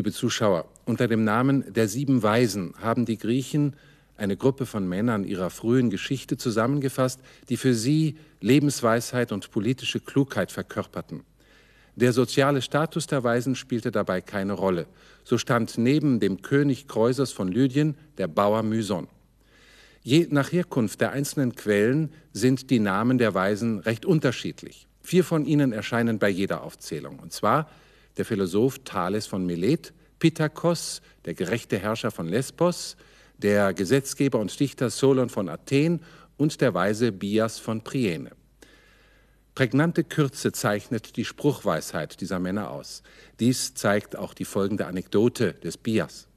Liebe Zuschauer, unter dem Namen der sieben Weisen haben die Griechen eine Gruppe von Männern ihrer frühen Geschichte zusammengefasst, die für sie Lebensweisheit und politische Klugheit verkörperten. Der soziale Status der Weisen spielte dabei keine Rolle. So stand neben dem König Kreusers von Lydien der Bauer Myson. Je nach Herkunft der einzelnen Quellen sind die Namen der Weisen recht unterschiedlich. Vier von ihnen erscheinen bei jeder Aufzählung, und zwar der Philosoph Thales von Milet, Pittakos, der gerechte Herrscher von Lesbos, der Gesetzgeber und Dichter Solon von Athen und der Weise Bias von Priene. Prägnante Kürze zeichnet die Spruchweisheit dieser Männer aus. Dies zeigt auch die folgende Anekdote des Bias.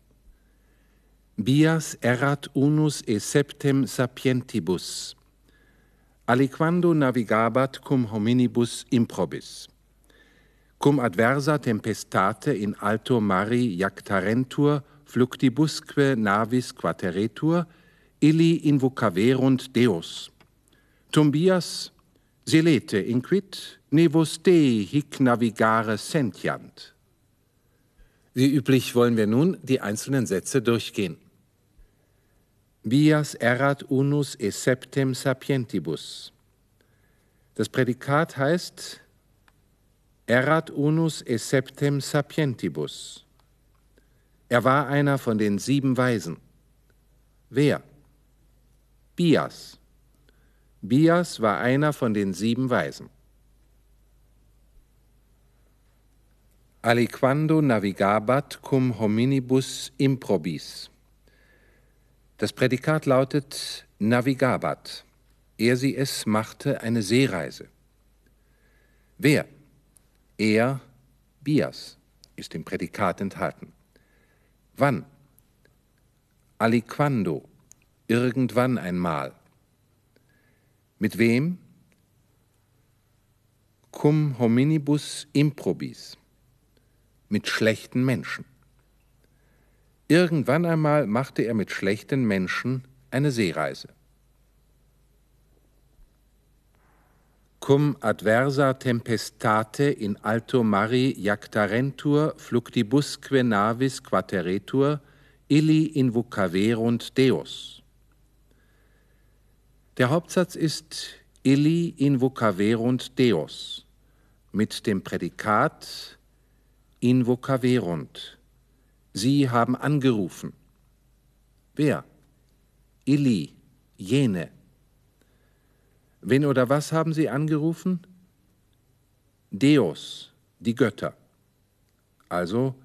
Bias erat unus e septem sapientibus, aliquando navigabat cum hominibus improbis, cum adversa tempestate in alto mari jactarentur fluctibusque navis quateretur, illi invocaverunt Deus. Tumbias Silete inquit nevus Dei hic navigare sentiant. Wie üblich wollen wir nun die einzelnen Sätze durchgehen. Bias erat unus e septem sapientibus. Das Prädikat heißt erat unus e septem sapientibus. Er war einer von den sieben Weisen. Wer? Bias. Bias war einer von den sieben Weisen. Aliquando navigabat cum hominibus improbis. Das Prädikat lautet navigabat. Er sie es machte eine Seereise. Wer? Er, Bias, ist im Prädikat enthalten. Wann? Aliquando, irgendwann einmal. Mit wem? Cum hominibus improbis. Mit schlechten Menschen. Irgendwann einmal machte er mit schlechten Menschen eine Seereise. Cum adversa tempestate in alto mari jactarentur fluctibusque navis quateretur illi invocaverunt Deus. Der Hauptsatz ist illi invocaverunt Deus mit dem Prädikat invocaverunt. Sie haben angerufen. Wer? Illi, jene. Wen oder was haben sie angerufen? Deus, die Götter. Also,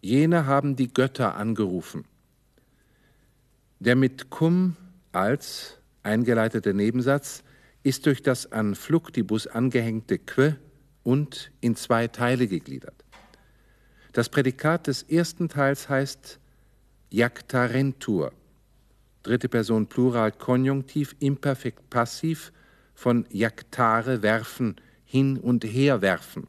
jene haben die Götter angerufen. Der mit cum als eingeleitete Nebensatz ist durch das an Fluctibus angehängte que und in zwei Teile gegliedert. Das Prädikat des ersten Teils heißt jactarentur, dritte Person Plural Konjunktiv imperfekt passiv von jactare werfen, hin und her werfen.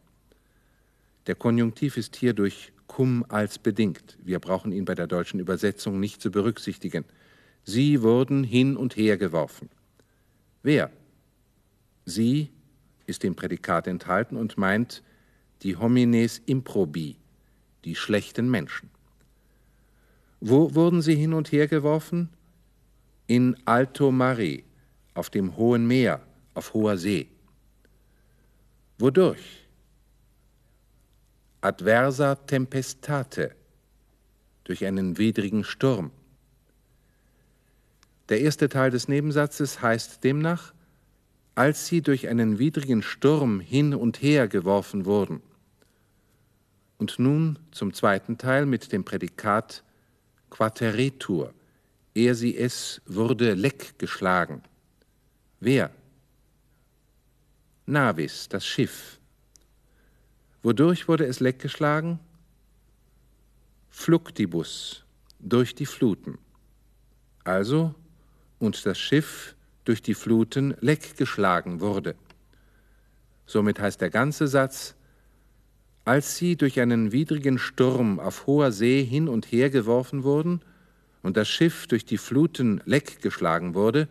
Der Konjunktiv ist hier durch cum als bedingt. Wir brauchen ihn bei der deutschen Übersetzung nicht zu berücksichtigen. Sie wurden hin und her geworfen. Wer? Sie ist im Prädikat enthalten und meint die homines improbi, die schlechten Menschen. Wo wurden sie hin und her geworfen? In Alto Mare, auf dem hohen Meer, auf hoher See. Wodurch? Adversa tempestate, durch einen widrigen Sturm. Der erste Teil des Nebensatzes heißt demnach, als sie durch einen widrigen Sturm hin und her geworfen wurden. Und nun zum zweiten Teil mit dem Prädikat quateretur. Er sie es wurde leck geschlagen. Wer? Navis, das Schiff. Wodurch wurde es leck geschlagen? Fluctibus, durch die Fluten. Also, und das Schiff durch die Fluten leck geschlagen wurde. Somit heißt der ganze Satz, als sie durch einen widrigen Sturm auf hoher See hin und her geworfen wurden und das Schiff durch die Fluten leck geschlagen wurde,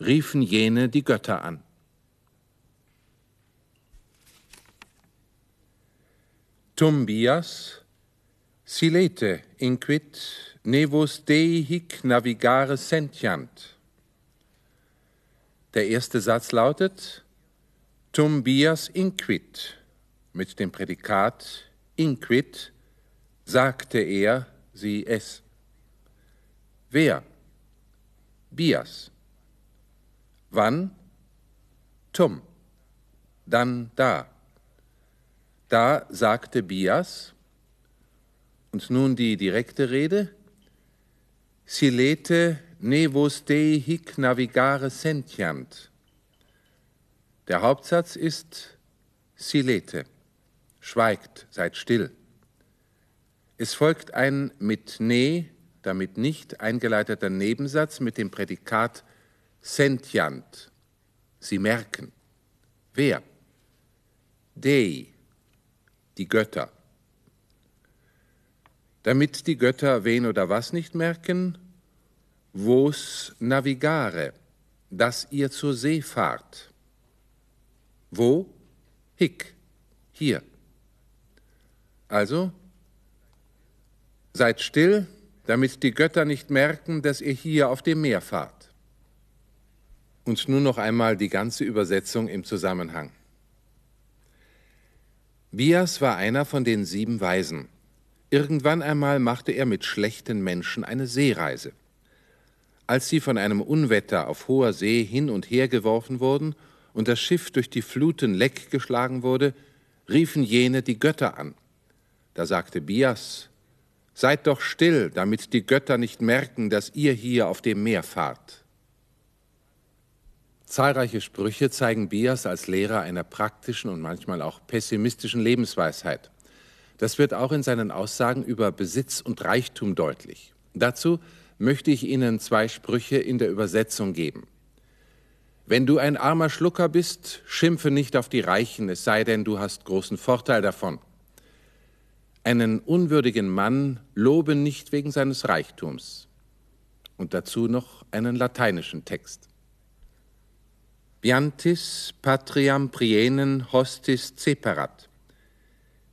riefen jene die Götter an. Tumbias, Silete inquit nevus Dei hic navigare sentiant. Der erste Satz lautet Tum bias inquit mit dem Prädikat inquit sagte er sie es. Wer? Bias. Wann? Tum. Dann da. Da sagte Bias, und nun die direkte Rede, Silete nevos Dei hic navigare sentiant. Der Hauptsatz ist Silete, schweigt, seid still. Es folgt ein mit ne, damit nicht eingeleiteter Nebensatz mit dem Prädikat sentiant. Sie merken. Wer? Dei, die Götter. Damit die Götter wen oder was nicht merken, vos navigare, dass ihr zur See fahrt. Wo? Hick, hier. Also, seid still, damit die Götter nicht merken, dass ihr hier auf dem Meer fahrt. Und nun noch einmal die ganze Übersetzung im Zusammenhang. Bias war einer von den sieben Weisen. Irgendwann einmal machte er mit schlechten Menschen eine Seereise. Als sie von einem Unwetter auf hoher See hin und her geworfen wurden und das Schiff durch die Fluten leck geschlagen wurde, riefen jene die Götter an. Da sagte Bias, Seid doch still, damit die Götter nicht merken, dass ihr hier auf dem Meer fahrt. Zahlreiche Sprüche zeigen Bias als Lehrer einer praktischen und manchmal auch pessimistischen Lebensweisheit. Das wird auch in seinen Aussagen über Besitz und Reichtum deutlich. Dazu möchte ich Ihnen zwei Sprüche in der Übersetzung geben. Wenn du ein armer Schlucker bist, schimpfe nicht auf die Reichen, es sei denn, du hast großen Vorteil davon. Einen unwürdigen Mann lobe nicht wegen seines Reichtums. Und dazu noch einen lateinischen Text. Biantis patriam prienen hostis ceperat.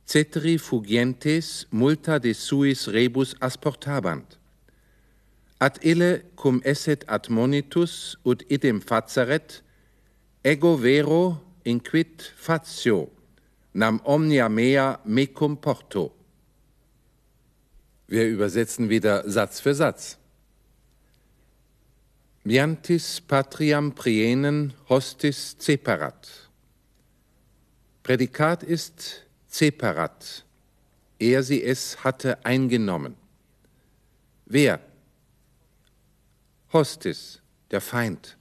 Cetri fugientes multa de suis rebus asportabant. Ad ille cum esset admonitus ut idem fazaret, ego vero inquit fatio, nam omnia mea mecum porto. Wir übersetzen wieder Satz für Satz. Miantis patriam prienen hostis ceparat. Prädikat ist ceparat. Er sie es hatte eingenommen. Wer? Hostis, der Feind.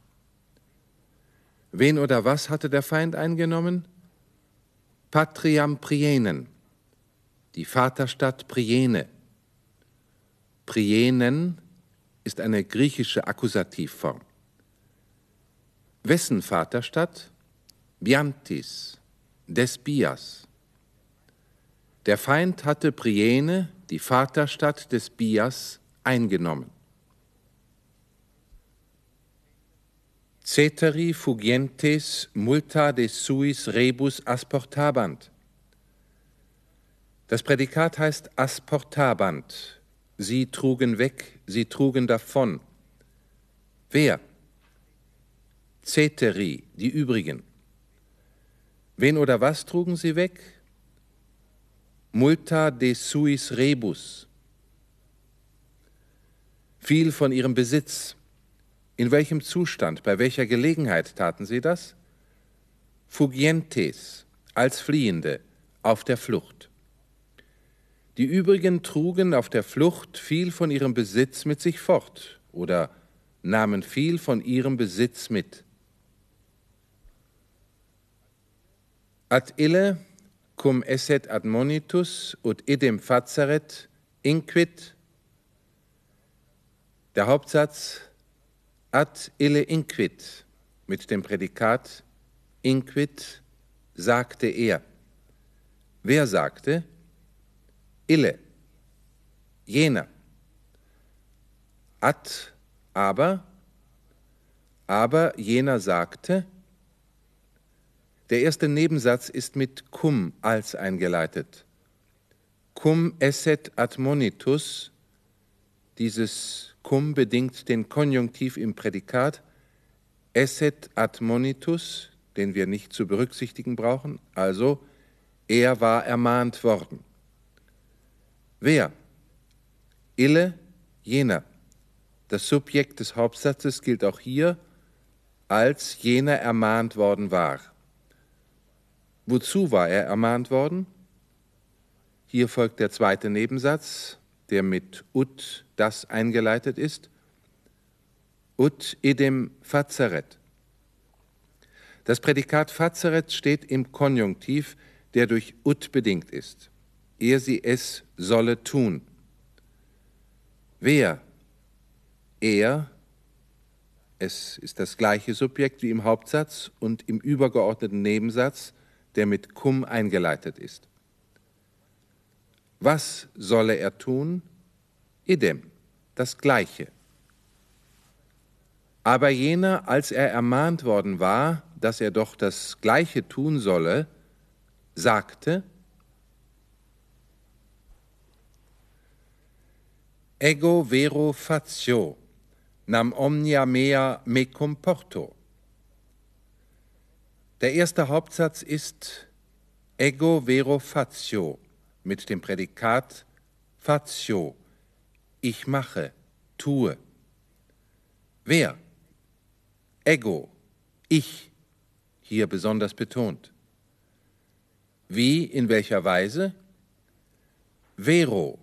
Wen oder was hatte der Feind eingenommen? Patriam Prienen, die Vaterstadt Priene. Prienen ist eine griechische Akkusativform. Wessen Vaterstadt? Biantis, des Bias. Der Feind hatte Priene, die Vaterstadt des Bias, eingenommen. Ceteri fugientes multa de suis rebus asportabant. Das Prädikat heißt asportabant, Sie trugen weg, sie trugen davon. Wer? Ceteri, die übrigen. Wen oder was trugen sie weg? Multa de suis rebus. Viel von ihrem Besitz. In welchem Zustand, bei welcher Gelegenheit taten sie das? Fugientes, als Fliehende, auf der Flucht. Die übrigen trugen auf der Flucht viel von ihrem Besitz mit sich fort oder nahmen viel von ihrem Besitz mit. Ad ille cum esset admonitus ut idem faceret inquit. Der Hauptsatz ad ille inquit mit dem Prädikat inquit sagte er. Wer sagte? Ille, jener. At, aber, aber jener sagte, der erste Nebensatz ist mit cum als eingeleitet. cum esset admonitus, dieses cum bedingt den Konjunktiv im Prädikat, esset admonitus, den wir nicht zu berücksichtigen brauchen, also er war ermahnt worden. Wer? Ille, jener. Das Subjekt des Hauptsatzes gilt auch hier, als jener ermahnt worden war. Wozu war er ermahnt worden? Hier folgt der zweite Nebensatz, der mit ut das eingeleitet ist. Ut idem fazeret. Das Prädikat fazeret steht im Konjunktiv, der durch ut bedingt ist. Er sie es solle tun. Wer? Er, es ist das gleiche Subjekt wie im Hauptsatz und im übergeordneten Nebensatz, der mit cum eingeleitet ist. Was solle er tun? Idem, das Gleiche. Aber jener, als er ermahnt worden war, dass er doch das Gleiche tun solle, sagte, Ego vero facio, nam omnia mea me comporto. Der erste Hauptsatz ist Ego vero facio mit dem Prädikat facio, ich mache, tue. Wer? Ego, ich, hier besonders betont. Wie, in welcher Weise? Vero,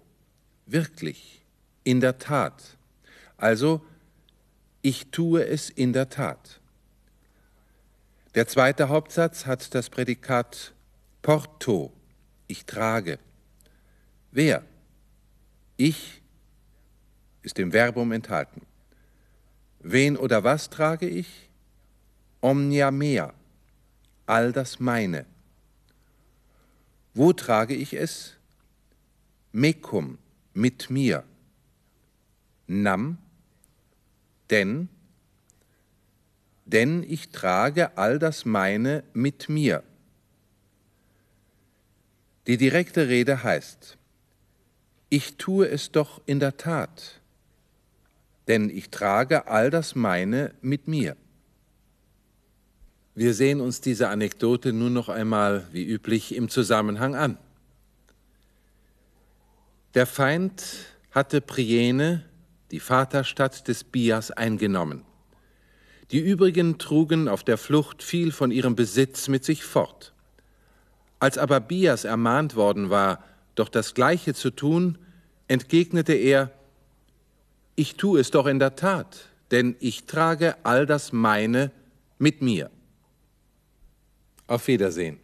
wirklich, in der Tat. Also, ich tue es in der Tat. Der zweite Hauptsatz hat das Prädikat porto, ich trage. Wer? Ich ist im Verbum enthalten. Wen oder was trage ich? Omnia mea, all das meine. Wo trage ich es? Mecum, mit mir. Nam, denn, denn ich trage all das meine mit mir. Die direkte Rede heißt, ich tue es doch in der Tat, denn ich trage all das meine mit mir. Wir sehen uns diese Anekdote nun noch einmal, wie üblich, im Zusammenhang an. Der Feind hatte Priene, die Vaterstadt des Bias, eingenommen. Die übrigen trugen auf der Flucht viel von ihrem Besitz mit sich fort. Als aber Bias ermahnt worden war, doch das Gleiche zu tun, entgegnete er, ich tue es doch in der Tat, denn ich trage all das meine mit mir. Auf Wiedersehen.